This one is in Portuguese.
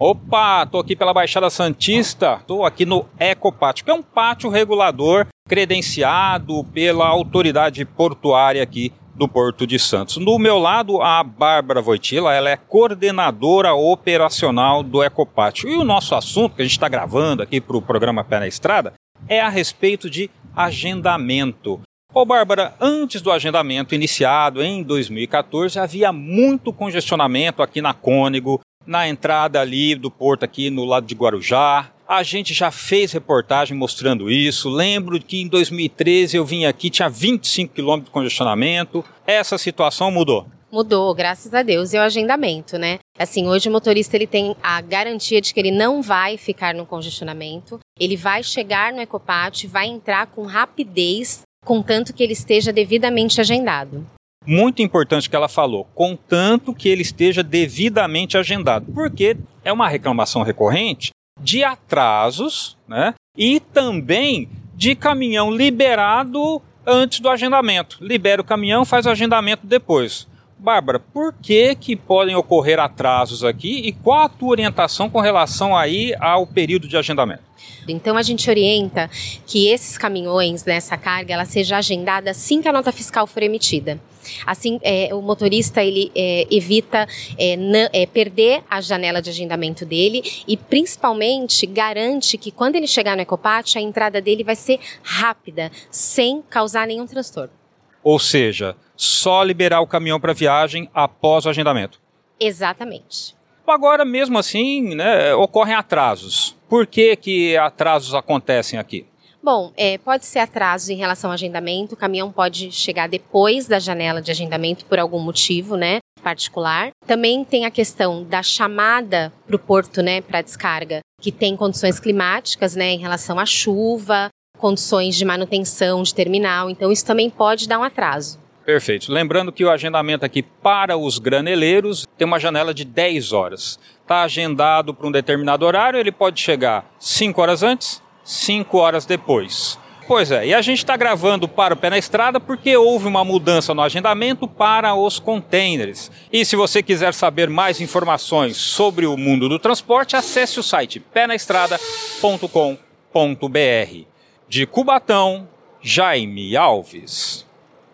Opa, tô aqui pela Baixada Santista, tô aqui no Ecopátio, que é um pátio regulador credenciado pela autoridade portuária aqui do Porto de Santos. Do meu lado, a Bárbara Voitila, ela é coordenadora operacional do Ecopátio. E o nosso assunto, que a gente está gravando aqui para o programa Pé na Estrada, é a respeito de agendamento. Ô Bárbara, antes do agendamento iniciado em 2014, havia muito congestionamento aqui na Cônego, na entrada ali do porto aqui no lado de Guarujá. A gente já fez reportagem mostrando isso. Lembro que em 2013 eu vim aqui, tinha 25 quilômetros de congestionamento. Essa situação mudou. Mudou, graças a Deus, e o agendamento, né? Assim, hoje o motorista ele tem a garantia de que ele não vai ficar no congestionamento, ele vai chegar no Ecopat, vai entrar com rapidez, contanto que ele esteja devidamente agendado muito importante que ela falou, contanto que ele esteja devidamente agendado, porque é uma reclamação recorrente de atrasos, né? E também de caminhão liberado antes do agendamento. Libera o caminhão, faz o agendamento depois. Bárbara, por que, que podem ocorrer atrasos aqui e qual a tua orientação com relação aí ao período de agendamento? Então a gente orienta que esses caminhões, nessa né, carga, ela seja agendada assim que a nota fiscal for emitida. Assim, é, o motorista ele é, evita é, é, perder a janela de agendamento dele e, principalmente, garante que quando ele chegar no Ecopat, a entrada dele vai ser rápida, sem causar nenhum transtorno. Ou seja, só liberar o caminhão para viagem após o agendamento. Exatamente. Agora, mesmo assim, né, ocorrem atrasos. Por que, que atrasos acontecem aqui? Bom, é, pode ser atraso em relação ao agendamento, o caminhão pode chegar depois da janela de agendamento por algum motivo, né? Particular. Também tem a questão da chamada para o porto, né, para descarga, que tem condições climáticas, né, em relação à chuva, condições de manutenção de terminal, então isso também pode dar um atraso. Perfeito. Lembrando que o agendamento aqui para os graneleiros tem uma janela de 10 horas. Está agendado para um determinado horário, ele pode chegar 5 horas antes, cinco horas depois. Pois é, e a gente está gravando para o Pé na Estrada porque houve uma mudança no agendamento para os containers. E se você quiser saber mais informações sobre o mundo do transporte, acesse o site penaestrada.com.br. De Cubatão, Jaime Alves.